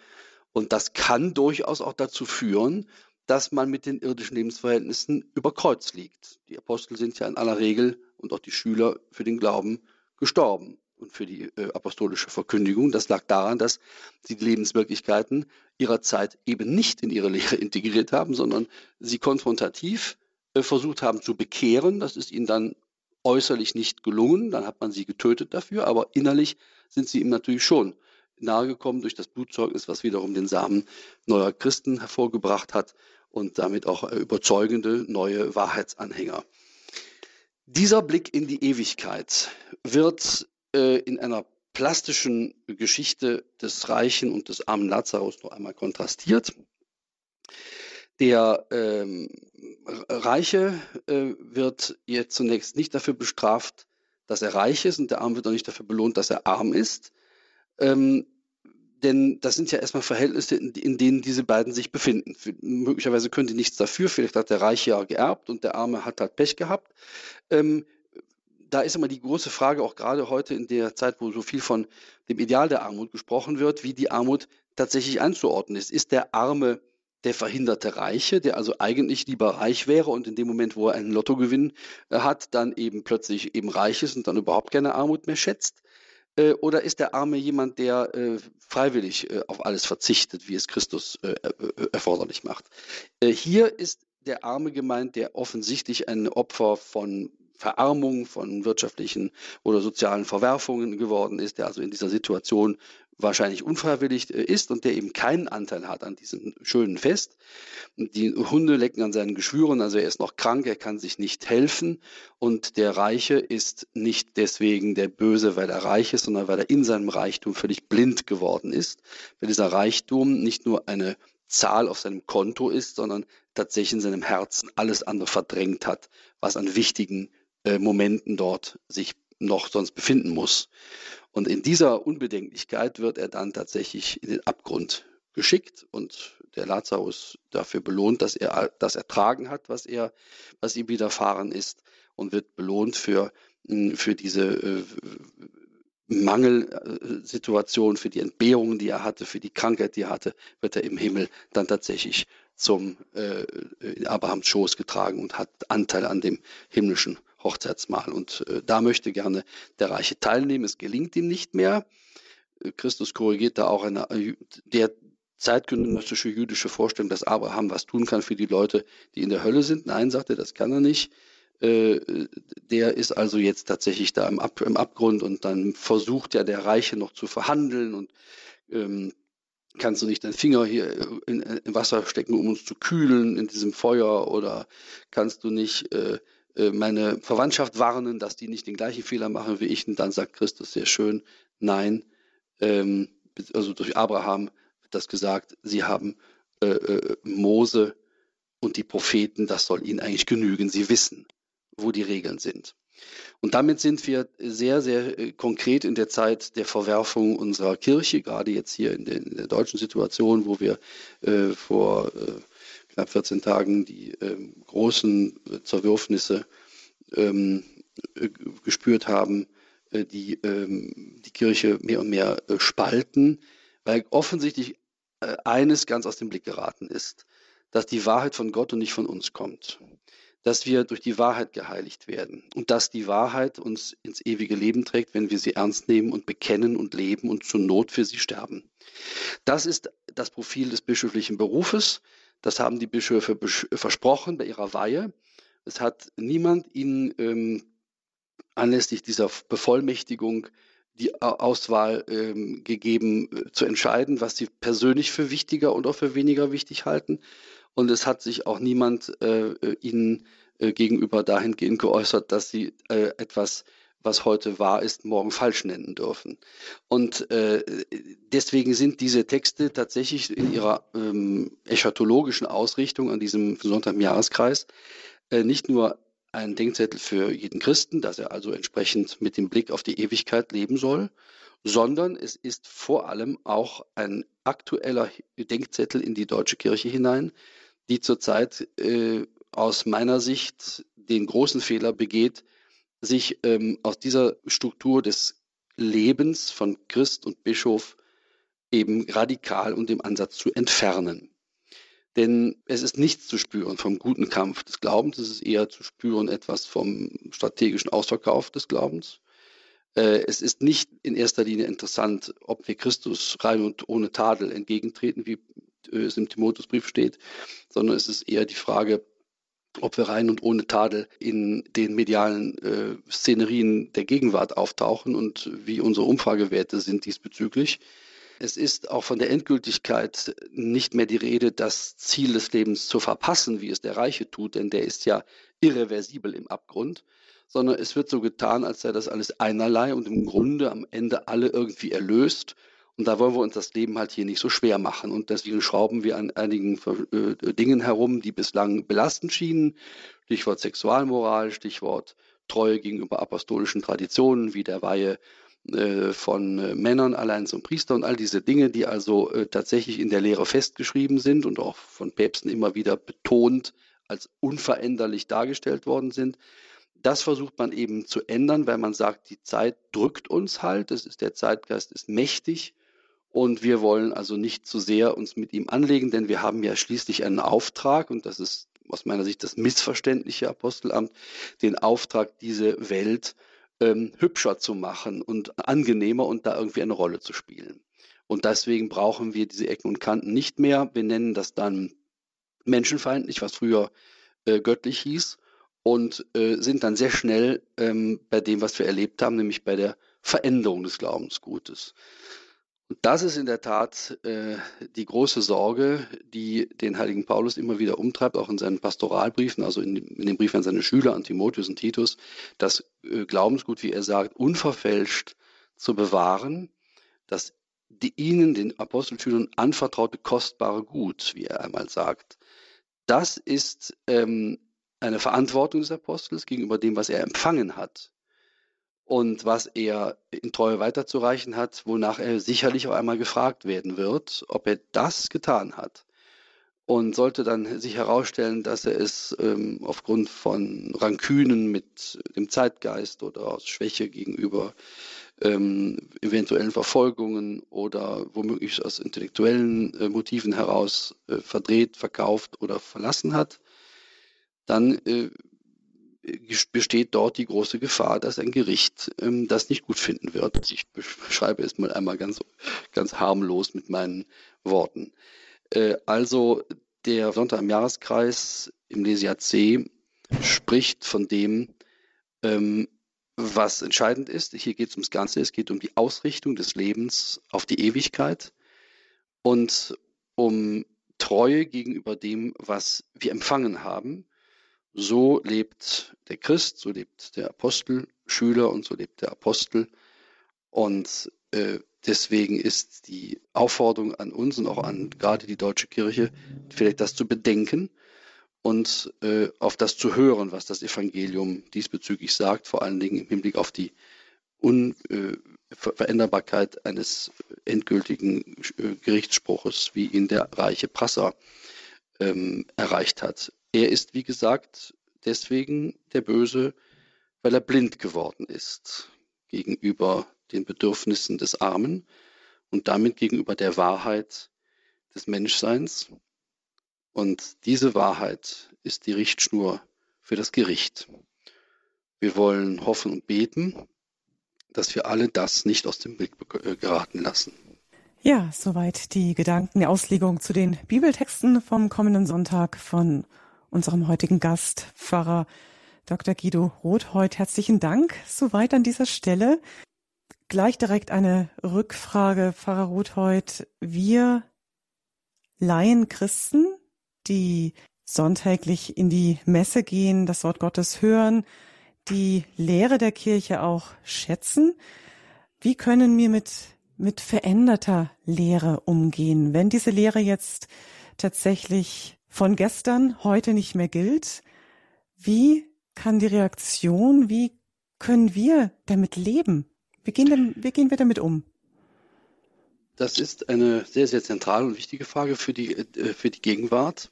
Und das kann durchaus auch dazu führen, dass man mit den irdischen Lebensverhältnissen über Kreuz liegt. Die Apostel sind ja in aller Regel und auch die Schüler für den Glauben gestorben und für die äh, apostolische Verkündigung. Das lag daran, dass sie die Lebenswirklichkeiten ihrer Zeit eben nicht in ihre Lehre [LAUGHS] integriert haben, sondern sie konfrontativ äh, versucht haben zu bekehren. Das ist ihnen dann äußerlich nicht gelungen, dann hat man sie getötet dafür, aber innerlich sind sie ihm natürlich schon nahegekommen durch das Blutzeugnis, was wiederum den Samen neuer Christen hervorgebracht hat und damit auch äh, überzeugende neue Wahrheitsanhänger. Dieser Blick in die Ewigkeit wird äh, in einer plastischen Geschichte des Reichen und des armen Lazarus noch einmal kontrastiert. Der ähm, Reiche äh, wird jetzt zunächst nicht dafür bestraft, dass er reich ist und der Arme wird auch nicht dafür belohnt, dass er arm ist. Ähm, denn das sind ja erstmal Verhältnisse, in, in, denen diese beiden sich befinden. Für, möglicherweise können die nichts dafür, vielleicht hat der Reiche ja geerbt und der Arme hat halt Pech gehabt. Ähm, da ist immer die große Frage, auch gerade heute in der Zeit, wo so viel von dem Ideal der Armut gesprochen wird, wie die Armut tatsächlich einzuordnen ist. Ist der Arme der verhinderte Reiche, der also eigentlich lieber reich wäre und in dem Moment, wo er einen Lottogewinn äh, hat, dann eben plötzlich eben reich ist und dann überhaupt keine Armut mehr schätzt? Äh, oder ist der Arme jemand, der äh, freiwillig auf alles verzichtet, wie es Christus erforderlich macht? Hier ist der Arme gemeint, der offensichtlich ein Opfer von Verarmung, von wirtschaftlichen oder sozialen Verwerfungen geworden ist, der also in dieser Situation wahrscheinlich unfreiwillig äh, ist und der eben keinen Anteil hat an diesem schönen Fest. Die Hunde lecken an seinen Geschwüren, also er ist noch krank, er kann sich nicht helfen und der Reiche ist nicht deswegen der Böse, weil er reich ist, sondern weil er in seinem Reichtum völlig blind geworden ist, weil dieser Reichtum nicht nur eine Zahl auf seinem Konto ist, sondern tatsächlich in seinem Herzen alles andere verdrängt hat, was an wichtigen äh, Momenten dort sich noch sonst befinden muss. Und in dieser Unbedenklichkeit wird er dann tatsächlich in den Abgrund geschickt und der Lazarus dafür belohnt, dass er das ertragen hat, was er, was ihm widerfahren ist und wird belohnt für, hm, für diese äh, Mangelsituation, für die Entbehrungen, die er hatte, für die Krankheit, die er hatte, wird er im Himmel dann tatsächlich zum äh, in Abrahams Schoß getragen und hat Anteil an dem himmlischen Hochzeitsmahl. Und äh, da möchte gerne der Reiche teilnehmen. Es gelingt ihm nicht mehr. Äh, Christus korrigiert da auch eine, äh, der zeitgenössische jüdische Vorstellung, dass Abraham was tun kann für die Leute, die in der Hölle sind. Nein, sagt er, das kann er nicht. Äh, der ist also jetzt tatsächlich da im, Ab, im, Abgrund und dann versucht ja der Reiche noch zu verhandeln und ähm, kannst du nicht deinen Finger hier in, in, Wasser stecken, um uns zu kühlen in diesem Feuer oder kannst du nicht äh, äh, meine Verwandtschaft warnen, dass die nicht den gleichen Fehler machen wie ich. Und dann sagt Christus sehr schön, nein, ähm, also durch Abraham wird das gesagt, sie haben äh, äh, Mose und die Propheten, das soll ihnen eigentlich genügen. Sie wissen, wo die Regeln sind. Und damit sind wir sehr, sehr äh, konkret in der Zeit der Verwerfung unserer Kirche, gerade jetzt hier in der, in der deutschen Situation, wo wir äh, vor äh, knapp 14 Tagen die ähm, großen äh, Zerwürfnisse ähm, äh, gespürt haben, äh, die ähm, die Kirche mehr und mehr äh, spalten, weil offensichtlich äh, eines ganz aus dem Blick geraten ist, dass die Wahrheit von Gott und nicht von uns kommt. Dass wir durch die Wahrheit geheiligt werden und dass die Wahrheit uns ins ewige Leben trägt, wenn wir sie ernst nehmen und bekennen und leben und zur Not für sie sterben. Das ist das Profil des bischöflichen Berufes. Das haben die Bischöfe versprochen bei ihrer Weihe. Es hat niemand ihnen ähm, anlässlich dieser Bevollmächtigung die Auswahl ähm, gegeben, äh, zu entscheiden, was sie persönlich für wichtiger und auch für weniger wichtig halten. Und es hat sich auch niemand äh, äh ihnen äh, gegenüber dahingehend geäußert, dass sie äh, etwas was heute wahr ist, morgen falsch nennen dürfen. Und äh, deswegen sind diese Texte tatsächlich in ihrer ähm, eschatologischen Ausrichtung an diesem Sonntag im Jahreskreis äh, nicht nur ein Denkzettel für jeden Christen, dass er also entsprechend mit dem Blick auf die Ewigkeit leben soll, sondern es ist vor allem auch ein aktueller Denkzettel in die deutsche Kirche hinein, die zurzeit äh, aus meiner Sicht den großen Fehler begeht, sich ähm, aus dieser Struktur des Lebens von Christ und Bischof eben radikal und im Ansatz zu entfernen. Denn es ist nichts zu spüren vom guten Kampf des Glaubens, es ist eher zu spüren etwas vom strategischen Ausverkauf des Glaubens. Äh, es ist nicht in erster Linie interessant, ob wir Christus rein und ohne Tadel entgegentreten, wie es im Timotheusbrief steht, sondern es ist eher die Frage, ob wir rein und ohne Tadel in den medialen äh, Szenerien der Gegenwart auftauchen und wie unsere Umfragewerte sind diesbezüglich. Es ist auch von der Endgültigkeit nicht mehr die Rede, das Ziel des Lebens zu verpassen, wie es der Reiche tut, denn der ist ja irreversibel im Abgrund, sondern es wird so getan, als sei das alles einerlei und im Grunde am Ende alle irgendwie erlöst und da wollen wir uns das Leben halt hier nicht so schwer machen. Und deswegen schrauben wir an einigen äh, Dingen herum, die bislang belastend schienen. Stichwort Sexualmoral, Stichwort Treue gegenüber apostolischen Traditionen wie der Weihe äh, von äh, Männern allein zum Priester und all diese Dinge, die also äh, tatsächlich in der Lehre festgeschrieben sind und auch von Päpsten immer wieder betont als unveränderlich dargestellt worden sind. Das versucht man eben zu ändern, weil man sagt, die Zeit drückt uns halt, es ist der Zeitgeist ist mächtig und wir wollen also nicht zu sehr uns mit ihm anlegen, denn wir haben ja schließlich einen Auftrag und das ist aus meiner Sicht das missverständliche Apostelamt, den Auftrag, diese Welt ähm, hübscher zu machen und angenehmer und da irgendwie eine Rolle zu spielen. Und deswegen brauchen wir diese Ecken und Kanten nicht mehr. Wir nennen das dann menschenfeindlich, was früher äh, göttlich hieß, und äh, sind dann sehr schnell ähm, bei dem, was wir erlebt haben, nämlich bei der Veränderung des Glaubensgutes. Und das ist in der Tat äh, die große Sorge, die den heiligen Paulus immer wieder umtreibt, auch in seinen Pastoralbriefen, also in, in den Briefen an seine Schüler, an Timotheus und Titus, das äh, Glaubensgut, wie er sagt, unverfälscht zu bewahren, dass die ihnen, den Apostelschülern, anvertraute kostbare Gut, wie er einmal sagt. Das ist ähm, eine Verantwortung des Apostels gegenüber dem, was er empfangen hat und was er in Treue weiterzureichen hat, wonach er sicherlich auch einmal gefragt werden wird, ob er das getan hat. Und sollte dann sich herausstellen, dass er es ähm, aufgrund von Rankünen mit dem Zeitgeist oder aus Schwäche gegenüber ähm, eventuellen Verfolgungen oder womöglich aus intellektuellen äh, Motiven heraus äh, verdreht, verkauft oder verlassen hat, dann äh, besteht dort die große Gefahr, dass ein Gericht ähm, das nicht gut finden wird. Ich beschreibe es mal einmal ganz, ganz harmlos mit meinen Worten. Äh, also der Sonntag im Jahreskreis im Lesia C spricht von dem, ähm, was entscheidend ist. Hier geht es ums Ganze. Es geht um die Ausrichtung des Lebens auf die Ewigkeit und um Treue gegenüber dem, was wir empfangen haben so lebt der Christ, so lebt der Apostelschüler und so lebt der Apostel. Und äh, deswegen ist die Aufforderung an uns und auch an gerade die deutsche Kirche, vielleicht das zu bedenken und äh, auf das zu hören, was das Evangelium diesbezüglich sagt, vor allen Dingen im Hinblick auf die Unveränderbarkeit äh, eines endgültigen äh, Gerichtsspruches, wie ihn der reiche Prasser ähm, erreicht hat. Er ist, wie gesagt, deswegen der Böse, weil er blind geworden ist gegenüber den Bedürfnissen des Armen und damit gegenüber der Wahrheit des Menschseins. Und diese Wahrheit ist die Richtschnur für das Gericht. Wir wollen hoffen und beten, dass wir alle das nicht aus dem Blick äh, geraten lassen. Ja, soweit die Gedanken, die Auslegung zu den Bibeltexten vom kommenden Sonntag von unserem heutigen Gast, Pfarrer Dr. Guido Rothheut. Herzlichen Dank. Soweit an dieser Stelle. Gleich direkt eine Rückfrage, Pfarrer Rothheut. Wir Laien Christen, die sonntäglich in die Messe gehen, das Wort Gottes hören, die Lehre der Kirche auch schätzen. Wie können wir mit, mit veränderter Lehre umgehen, wenn diese Lehre jetzt tatsächlich von gestern heute nicht mehr gilt. Wie kann die Reaktion, wie können wir damit leben? Wie gehen, denn, wie gehen wir damit um? Das ist eine sehr, sehr zentrale und wichtige Frage für die, äh, für die Gegenwart.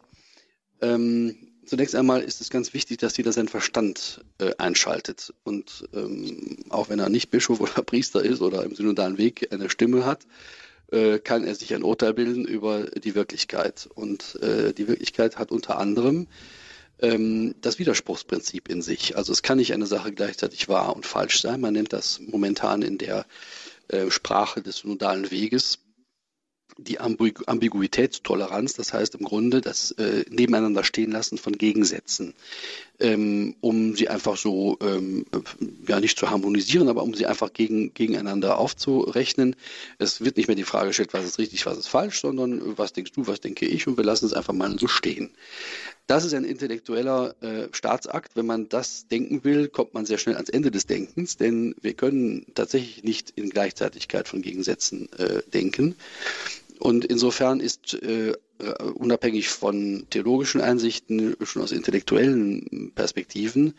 Ähm, zunächst einmal ist es ganz wichtig, dass jeder seinen Verstand äh, einschaltet. Und ähm, auch wenn er nicht Bischof oder Priester ist oder im synodalen Weg eine Stimme hat, äh, kann er sich ein Urteil bilden über die Wirklichkeit. Und äh, die Wirklichkeit hat unter anderem ähm, das Widerspruchsprinzip in sich. Also es kann nicht eine Sache gleichzeitig wahr und falsch sein. Man nennt das momentan in der äh, Sprache des synodalen Weges die Ambiguitätstoleranz, das heißt im Grunde das äh, Nebeneinander stehen lassen von Gegensätzen, ähm, um sie einfach so, ähm, ja nicht zu harmonisieren, aber um sie einfach gegen, gegeneinander aufzurechnen. Es wird nicht mehr die Frage gestellt, was ist richtig, was ist falsch, sondern was denkst du, was denke ich und wir lassen es einfach mal so stehen. Das ist ein intellektueller äh, Staatsakt. Wenn man das denken will, kommt man sehr schnell ans Ende des Denkens, denn wir können tatsächlich nicht in Gleichzeitigkeit von Gegensätzen äh, denken. Und insofern ist äh, unabhängig von theologischen Einsichten, schon aus intellektuellen Perspektiven,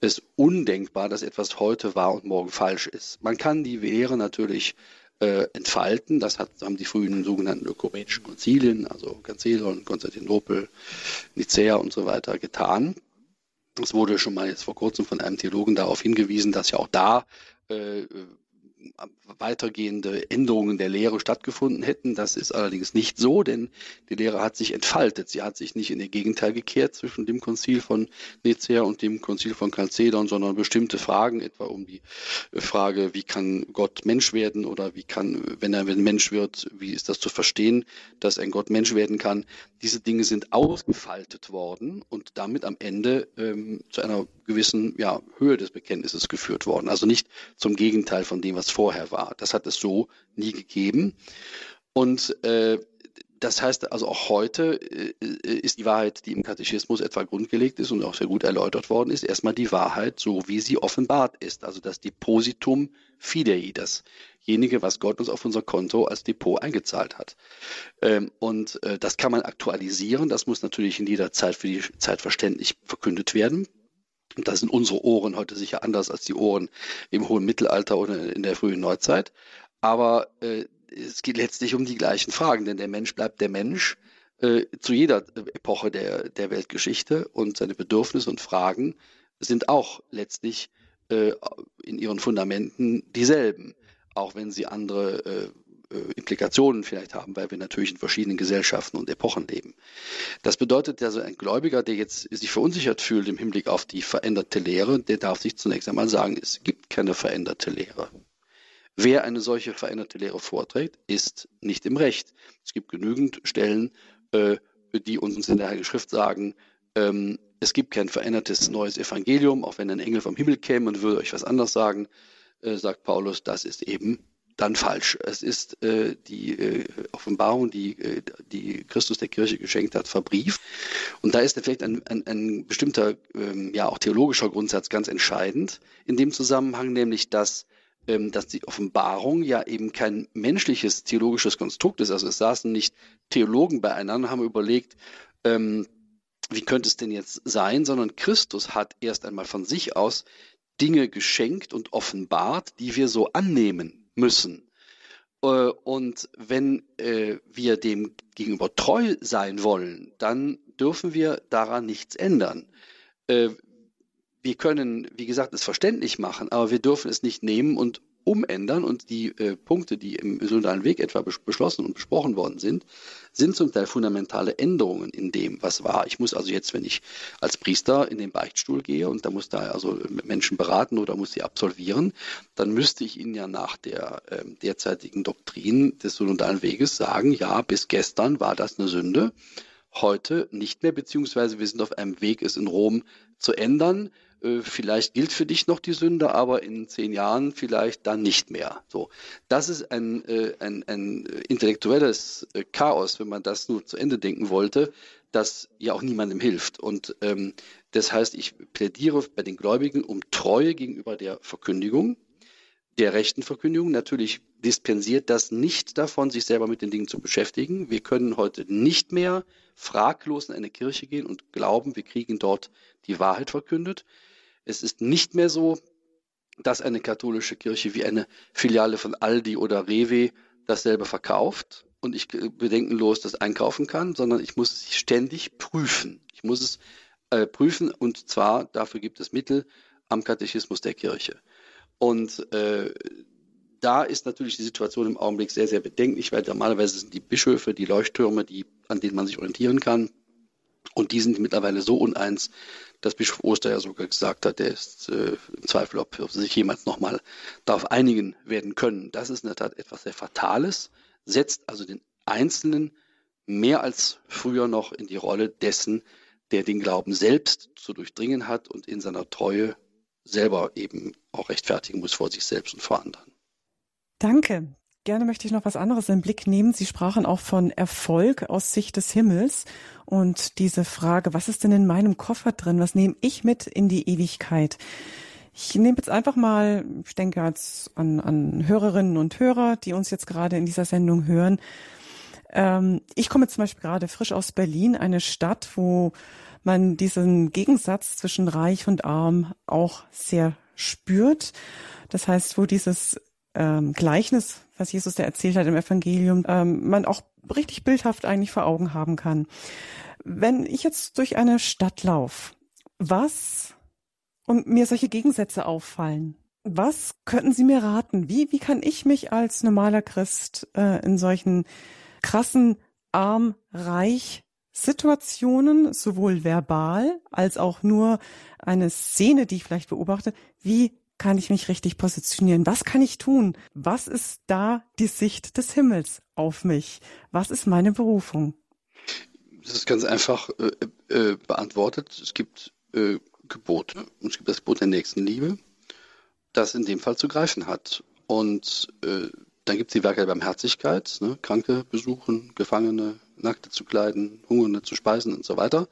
es undenkbar, dass etwas heute wahr und morgen falsch ist. Man kann die Lehre natürlich äh, entfalten. Das hat, haben die frühen sogenannten ökumenischen Konzilien, also Konzilion, Konstantinopel, Nicäa und so weiter getan. Es wurde schon mal jetzt vor kurzem von einem Theologen darauf hingewiesen, dass ja auch da äh, weitergehende Änderungen der Lehre stattgefunden hätten. Das ist allerdings nicht so, denn die Lehre hat sich entfaltet. Sie hat sich nicht in ihr Gegenteil gekehrt zwischen dem Konzil von Nicea und dem Konzil von Chalcedon, sondern bestimmte Fragen, etwa um die Frage, wie kann Gott Mensch werden oder wie kann, wenn er Mensch wird, wie ist das zu verstehen, dass ein Gott Mensch werden kann. Diese Dinge sind ausgefaltet worden und damit am Ende ähm, zu einer gewissen ja, Höhe des Bekenntnisses geführt worden. Also nicht zum Gegenteil von dem, was vorher war. Das hat es so nie gegeben. Und äh, das heißt also auch heute äh, ist die Wahrheit, die im Katechismus etwa grundgelegt ist und auch sehr gut erläutert worden ist, erstmal die Wahrheit, so wie sie offenbart ist. Also das Depositum Fidei, dasjenige, was Gott uns auf unser Konto als Depot eingezahlt hat. Ähm, und äh, das kann man aktualisieren. Das muss natürlich in jeder Zeit für die Zeit verständlich verkündet werden. Und da sind unsere Ohren heute sicher anders als die Ohren im hohen Mittelalter oder in der frühen Neuzeit. Aber äh, es geht letztlich um die gleichen Fragen, denn der Mensch bleibt der Mensch äh, zu jeder Epoche der, der Weltgeschichte und seine Bedürfnisse und Fragen sind auch letztlich äh, in ihren Fundamenten dieselben, auch wenn sie andere äh, Implikationen vielleicht haben, weil wir natürlich in verschiedenen Gesellschaften und Epochen leben. Das bedeutet also, ein Gläubiger, der jetzt sich verunsichert fühlt im Hinblick auf die veränderte Lehre, der darf sich zunächst einmal sagen, es gibt keine veränderte Lehre. Wer eine solche veränderte Lehre vorträgt, ist nicht im Recht. Es gibt genügend Stellen, äh, die uns in der Heiligen Schrift sagen, ähm, es gibt kein verändertes neues Evangelium, auch wenn ein Engel vom Himmel käme und würde euch was anderes sagen, äh, sagt Paulus, das ist eben dann falsch. Es ist äh, die äh, Offenbarung, die, äh, die Christus der Kirche geschenkt hat, verbrieft. Und da ist vielleicht ein, ein, ein bestimmter, ähm, ja auch theologischer Grundsatz ganz entscheidend in dem Zusammenhang, nämlich dass ähm, dass die Offenbarung ja eben kein menschliches theologisches Konstrukt ist. Also es saßen nicht Theologen beieinander, haben überlegt, ähm, wie könnte es denn jetzt sein, sondern Christus hat erst einmal von sich aus Dinge geschenkt und offenbart, die wir so annehmen müssen. Äh, und wenn äh, wir dem gegenüber treu sein wollen, dann dürfen wir daran nichts ändern. Äh, wir können, wie gesagt, es verständlich machen, aber wir dürfen es nicht nehmen und umändern und die äh, Punkte, die im synodalen Weg etwa beschlossen und besprochen worden sind, sind zum Teil fundamentale Änderungen in dem, was war. Ich muss also jetzt, wenn ich als Priester in den Beichtstuhl gehe und da muss da also Menschen beraten oder muss sie absolvieren, dann müsste ich ihnen ja nach der äh, derzeitigen Doktrin des synodalen Weges sagen, ja, bis gestern war das eine Sünde, heute nicht mehr, beziehungsweise wir sind auf einem Weg, es in Rom zu ändern. Äh, vielleicht gilt für dich noch die Sünde, aber in zehn Jahren vielleicht dann nicht mehr. So, das ist ein, äh, ein, ein intellektuelles äh, Chaos, wenn man das nur zu Ende denken wollte, das ja auch niemandem hilft. Und ähm, das heißt, ich plädiere bei den Gläubigen um Treue gegenüber der Verkündigung, der rechten Verkündigung. Natürlich dispensiert das nicht davon, sich selber mit den Dingen zu beschäftigen. Wir können heute nicht mehr fraglos in eine Kirche gehen und glauben, wir kriegen dort die Wahrheit verkündet. Es ist nicht mehr so, dass eine katholische Kirche wie eine Filiale von Aldi oder Rewe dasselbe verkauft und ich bedenkenlos das einkaufen kann, sondern ich muss es ständig prüfen. Ich muss es äh, prüfen und zwar dafür gibt es Mittel am Katechismus der Kirche. Und äh, da ist natürlich die Situation im Augenblick sehr, sehr bedenklich, weil normalerweise sind die Bischöfe die Leuchttürme, die, an denen man sich orientieren kann. Und die sind mittlerweile so uneins, dass Bischof Oster ja sogar gesagt hat, der ist äh, im Zweifel, ob, sich jemals nochmal darauf einigen werden können. Das ist in der Tat etwas sehr Fatales, setzt also den Einzelnen mehr als früher noch in die Rolle dessen, der den Glauben selbst zu durchdringen hat und in seiner Treue selber eben auch rechtfertigen muss vor sich selbst und vor anderen. Danke. Gerne möchte ich noch was anderes den Blick nehmen. Sie sprachen auch von Erfolg aus Sicht des Himmels und diese Frage, was ist denn in meinem Koffer drin? Was nehme ich mit in die Ewigkeit? Ich nehme jetzt einfach mal, ich denke jetzt an, an Hörerinnen und Hörer, die uns jetzt gerade in dieser Sendung hören. Ähm, ich komme zum Beispiel gerade frisch aus Berlin, eine Stadt, wo man diesen Gegensatz zwischen reich und arm auch sehr spürt. Das heißt, wo dieses ähm, Gleichnis, was Jesus da erzählt hat im Evangelium, ähm, man auch richtig bildhaft eigentlich vor Augen haben kann. Wenn ich jetzt durch eine Stadt laufe, was und mir solche Gegensätze auffallen, was könnten Sie mir raten? Wie, wie kann ich mich als normaler Christ äh, in solchen krassen arm-reich Situationen, sowohl verbal als auch nur eine Szene, die ich vielleicht beobachte, wie kann ich mich richtig positionieren? Was kann ich tun? Was ist da die Sicht des Himmels auf mich? Was ist meine Berufung? Das ist ganz einfach äh, äh, beantwortet. Es gibt äh, Gebote und es gibt das Gebot der Nächstenliebe, das in dem Fall zu greifen hat. Und äh, dann gibt es die Werke der Barmherzigkeit, ne? Kranke besuchen, Gefangene, Nackte zu kleiden, Hungernde zu speisen und so weiter,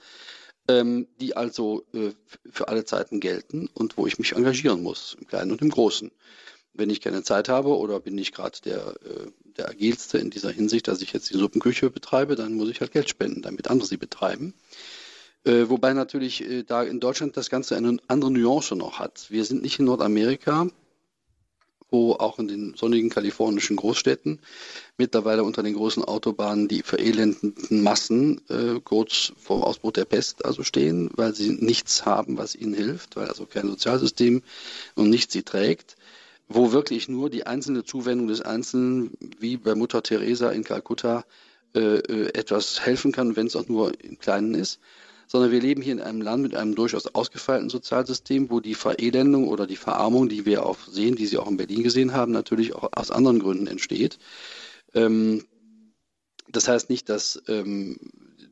ähm, die also äh, für alle Zeiten gelten und wo ich mich engagieren muss, im Kleinen und im Großen. Wenn ich keine Zeit habe oder bin ich gerade der, äh, der agilste in dieser Hinsicht, dass ich jetzt die Suppenküche betreibe, dann muss ich halt Geld spenden, damit andere sie betreiben. Äh, wobei natürlich äh, da in Deutschland das Ganze eine andere Nuance noch hat. Wir sind nicht in Nordamerika, wo auch in den sonnigen kalifornischen Großstädten mittlerweile unter den großen Autobahnen die verelendenden Massen äh, kurz vor Ausbruch der Pest also stehen, weil sie nichts haben, was ihnen hilft, weil also kein Sozialsystem und nichts sie trägt, wo wirklich nur die einzelne Zuwendung des Einzelnen, wie bei Mutter Teresa in Kalkutta, äh, äh etwas helfen kann, wenn es auch nur im Kleinen ist sondern wir leben hier in einem Land mit einem durchaus ausgefeilten Sozialsystem, wo die Verelendung oder die Verarmung, die wir auch sehen, die Sie auch in Berlin gesehen haben, natürlich auch aus anderen Gründen entsteht. Ähm, das heißt nicht, dass ähm,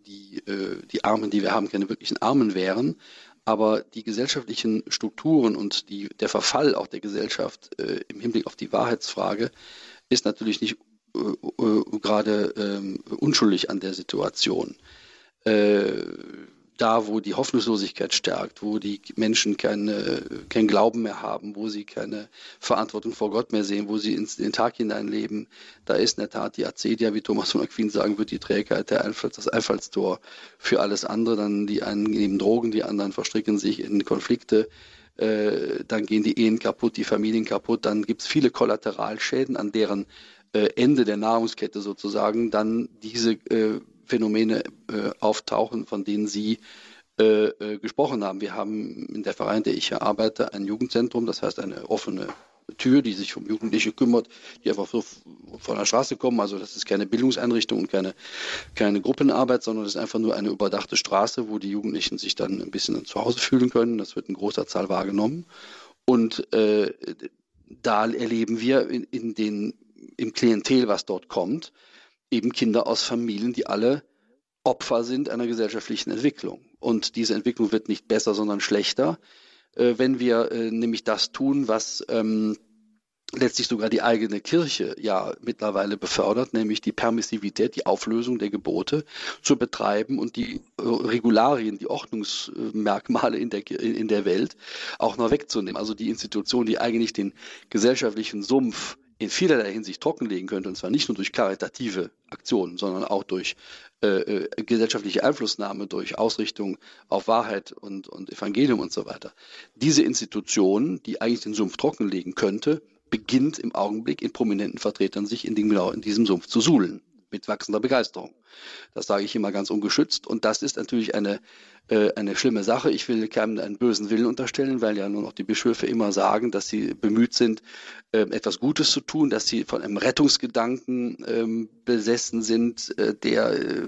die, äh, die Armen, die wir haben, keine wirklichen Armen wären, aber die gesellschaftlichen Strukturen und die, der Verfall auch der Gesellschaft äh, im Hinblick auf die Wahrheitsfrage ist natürlich nicht äh, äh gerade ähm, unschuldig an der Situation. Da, wo die Hoffnungslosigkeit stärkt, wo die Menschen keine, keinen Glauben mehr haben, wo sie keine Verantwortung vor Gott mehr sehen, wo sie in den Tag hineinleben, da ist in der Tat die Acedia, wie Thomas von Aquin sagen wird, die Trägheit, der Einfalls, das Einfallstor für alles andere. Dann die einen nehmen Drogen, die anderen verstricken sich in Konflikte. Äh, dann gehen die Ehen kaputt, die Familien kaputt. Dann gibt es viele Kollateralschäden, an deren äh, Ende der Nahrungskette sozusagen dann diese äh, Phänomene äh, auftauchen, von denen Sie äh, äh, gesprochen haben. Wir haben in der Verein, der ich hier arbeite, ein Jugendzentrum, das heißt eine offene Tür, die sich um Jugendliche kümmert, die einfach so von der Straße kommen. Also das ist keine Bildungseinrichtung und keine, keine Gruppenarbeit, sondern das ist einfach nur eine überdachte Straße, wo die Jugendlichen sich dann ein bisschen zu Hause fühlen können. Das wird in großer Zahl wahrgenommen. Und äh, da erleben wir in, in den, im Klientel, was dort kommt, eben Kinder aus Familien, die alle Opfer sind einer gesellschaftlichen Entwicklung. Und diese Entwicklung wird nicht besser, sondern schlechter, äh, wenn wir äh, nämlich das tun, was ähm, letztlich sogar die eigene Kirche ja mittlerweile befördert, nämlich die Permissivität, die Auflösung der Gebote zu betreiben und die äh, Regularien, die Ordnungsmerkmale in der, in der Welt auch noch wegzunehmen. Also die Institution, die eigentlich den gesellschaftlichen Sumpf in vielerlei Hinsicht trockenlegen könnte, und zwar nicht nur durch karitative Aktionen, sondern auch durch äh, äh, gesellschaftliche Einflussnahme, durch Ausrichtung auf Wahrheit und, und Evangelium und so weiter. Diese Institution, die eigentlich den Sumpf trockenlegen könnte, beginnt im Augenblick in prominenten Vertretern sich in, dem, genau in diesem Sumpf zu suhlen mit wachsender Begeisterung. Das sage ich immer ganz ungeschützt. Und das ist natürlich eine, äh, eine schlimme Sache. Ich will keinem einen bösen Willen unterstellen, weil ja nur noch die Bischöfe immer sagen, dass sie bemüht sind, äh, etwas Gutes zu tun, dass sie von einem Rettungsgedanken ähm, besessen sind, äh, der äh,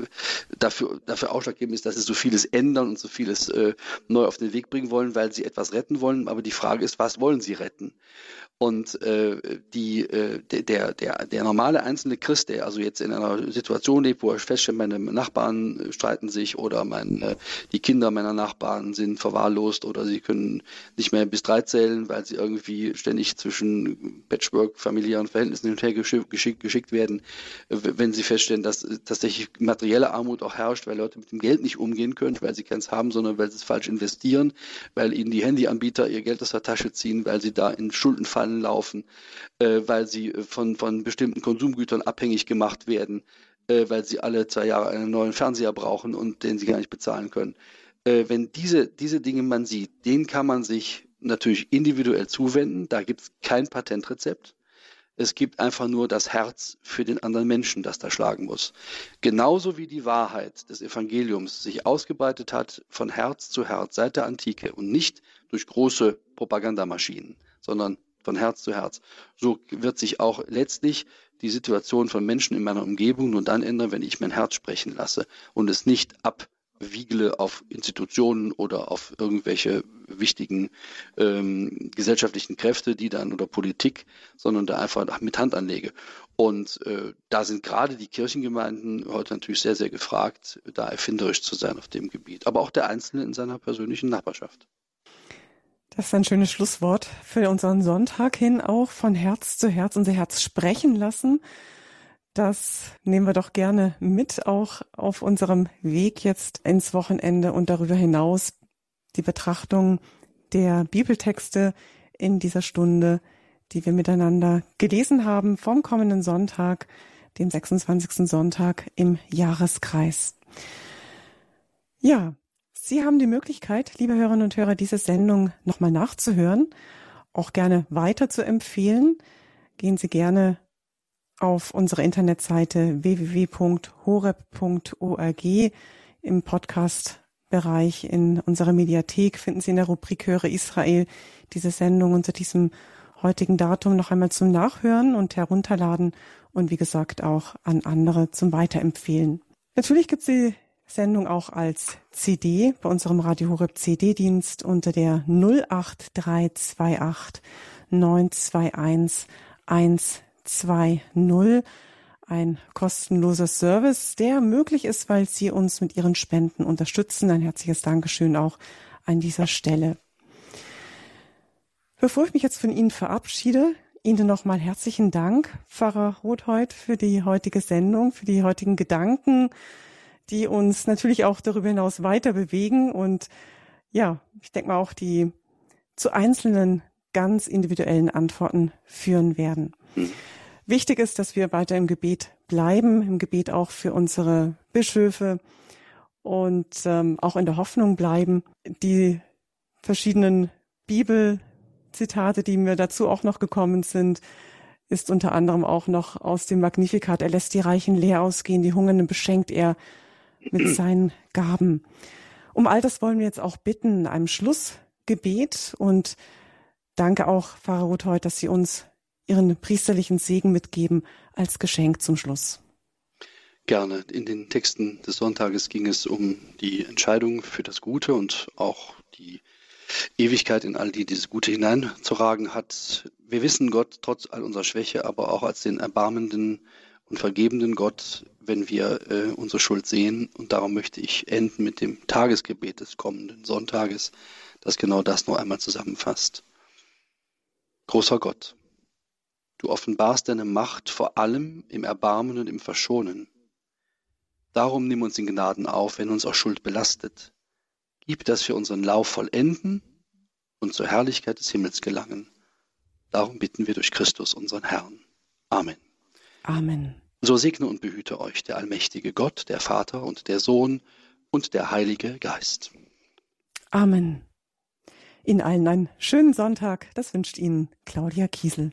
dafür, dafür ausschlaggebend ist, dass sie so vieles ändern und so vieles äh, neu auf den Weg bringen wollen, weil sie etwas retten wollen. Aber die Frage ist, was wollen sie retten? Und äh, die, äh, der, der, der normale einzelne Christ, der also jetzt in einer Situation lebt, wo er feststellt, meine Nachbarn streiten sich oder mein, äh, die Kinder meiner Nachbarn sind verwahrlost oder sie können nicht mehr bis drei zählen, weil sie irgendwie ständig zwischen Patchwork, familiären Verhältnissen hin und her geschickt, geschickt werden, wenn sie feststellen, dass tatsächlich materielle Armut auch herrscht, weil Leute mit dem Geld nicht umgehen können, weil sie keins haben, sondern weil sie es falsch investieren, weil ihnen die Handyanbieter ihr Geld aus der Tasche ziehen, weil sie da in Schulden fallen anlaufen, äh, weil sie äh, von, von bestimmten Konsumgütern abhängig gemacht werden, äh, weil sie alle zwei Jahre einen neuen Fernseher brauchen und den sie gar nicht bezahlen können. Äh, wenn diese, diese Dinge man sieht, denen kann man sich natürlich individuell zuwenden. Da gibt es kein Patentrezept. Es gibt einfach nur das Herz für den anderen Menschen, das da schlagen muss. Genauso wie die Wahrheit des Evangeliums sich ausgebreitet hat von Herz zu Herz seit der Antike und nicht durch große Propagandamaschinen, sondern von Herz zu Herz. So wird sich auch letztlich die Situation von Menschen in meiner Umgebung nur dann ändern, wenn ich mein Herz sprechen lasse und es nicht ab Wiegele auf Institutionen oder auf irgendwelche wichtigen ähm, gesellschaftlichen Kräfte, die dann oder Politik, sondern da einfach mit Hand anlege. Und äh, da sind gerade die Kirchengemeinden heute natürlich sehr, sehr gefragt, da erfinderisch zu sein auf dem Gebiet. Aber auch der Einzelne in seiner persönlichen Nachbarschaft. Das ist ein schönes Schlusswort für unseren Sonntag hin, auch von Herz zu Herz unser Herz sprechen lassen. Das nehmen wir doch gerne mit, auch auf unserem Weg jetzt ins Wochenende und darüber hinaus die Betrachtung der Bibeltexte in dieser Stunde, die wir miteinander gelesen haben vom kommenden Sonntag, dem 26. Sonntag im Jahreskreis. Ja, Sie haben die Möglichkeit, liebe Hörerinnen und Hörer, diese Sendung nochmal nachzuhören, auch gerne weiter zu empfehlen. Gehen Sie gerne auf unsere Internetseite www.horeb.org im Podcast-Bereich in unserer Mediathek finden Sie in der Rubrik Höre Israel diese Sendung unter diesem heutigen Datum noch einmal zum Nachhören und herunterladen und wie gesagt auch an andere zum Weiterempfehlen. Natürlich gibt es die Sendung auch als CD bei unserem Radio Horeb CD-Dienst unter der 08328 921 1 2.0. Ein kostenloser Service, der möglich ist, weil Sie uns mit Ihren Spenden unterstützen. Ein herzliches Dankeschön auch an dieser Stelle. Bevor ich mich jetzt von Ihnen verabschiede, Ihnen nochmal herzlichen Dank, Pfarrer Rothheut, für die heutige Sendung, für die heutigen Gedanken, die uns natürlich auch darüber hinaus weiter bewegen und ja, ich denke mal auch die zu einzelnen ganz individuellen Antworten führen werden. Mhm. Wichtig ist, dass wir weiter im Gebet bleiben, im Gebet auch für unsere Bischöfe und ähm, auch in der Hoffnung bleiben. Die verschiedenen Bibelzitate, die mir dazu auch noch gekommen sind, ist unter anderem auch noch aus dem Magnificat. Er lässt die Reichen leer ausgehen, die Hungernden beschenkt er mit [CLEARS THROAT] seinen Gaben. Um all das wollen wir jetzt auch bitten in einem Schlussgebet und danke auch, Pfarrer Rothold, dass Sie uns Ihren priesterlichen Segen mitgeben als Geschenk zum Schluss. Gerne. In den Texten des Sonntages ging es um die Entscheidung für das Gute und auch die Ewigkeit in all die dieses Gute hineinzuragen hat. Wir wissen Gott trotz all unserer Schwäche, aber auch als den erbarmenden und vergebenden Gott, wenn wir äh, unsere Schuld sehen. Und darum möchte ich enden mit dem Tagesgebet des kommenden Sonntages, das genau das noch einmal zusammenfasst. Großer Gott, Du offenbarst deine Macht vor allem im Erbarmen und im Verschonen. Darum nimm uns in Gnaden auf, wenn uns auch Schuld belastet. Gib, dass wir unseren Lauf vollenden und zur Herrlichkeit des Himmels gelangen. Darum bitten wir durch Christus, unseren Herrn. Amen. Amen. So segne und behüte euch der allmächtige Gott, der Vater und der Sohn und der Heilige Geist. Amen. Ihnen allen einen schönen Sonntag. Das wünscht Ihnen Claudia Kiesel.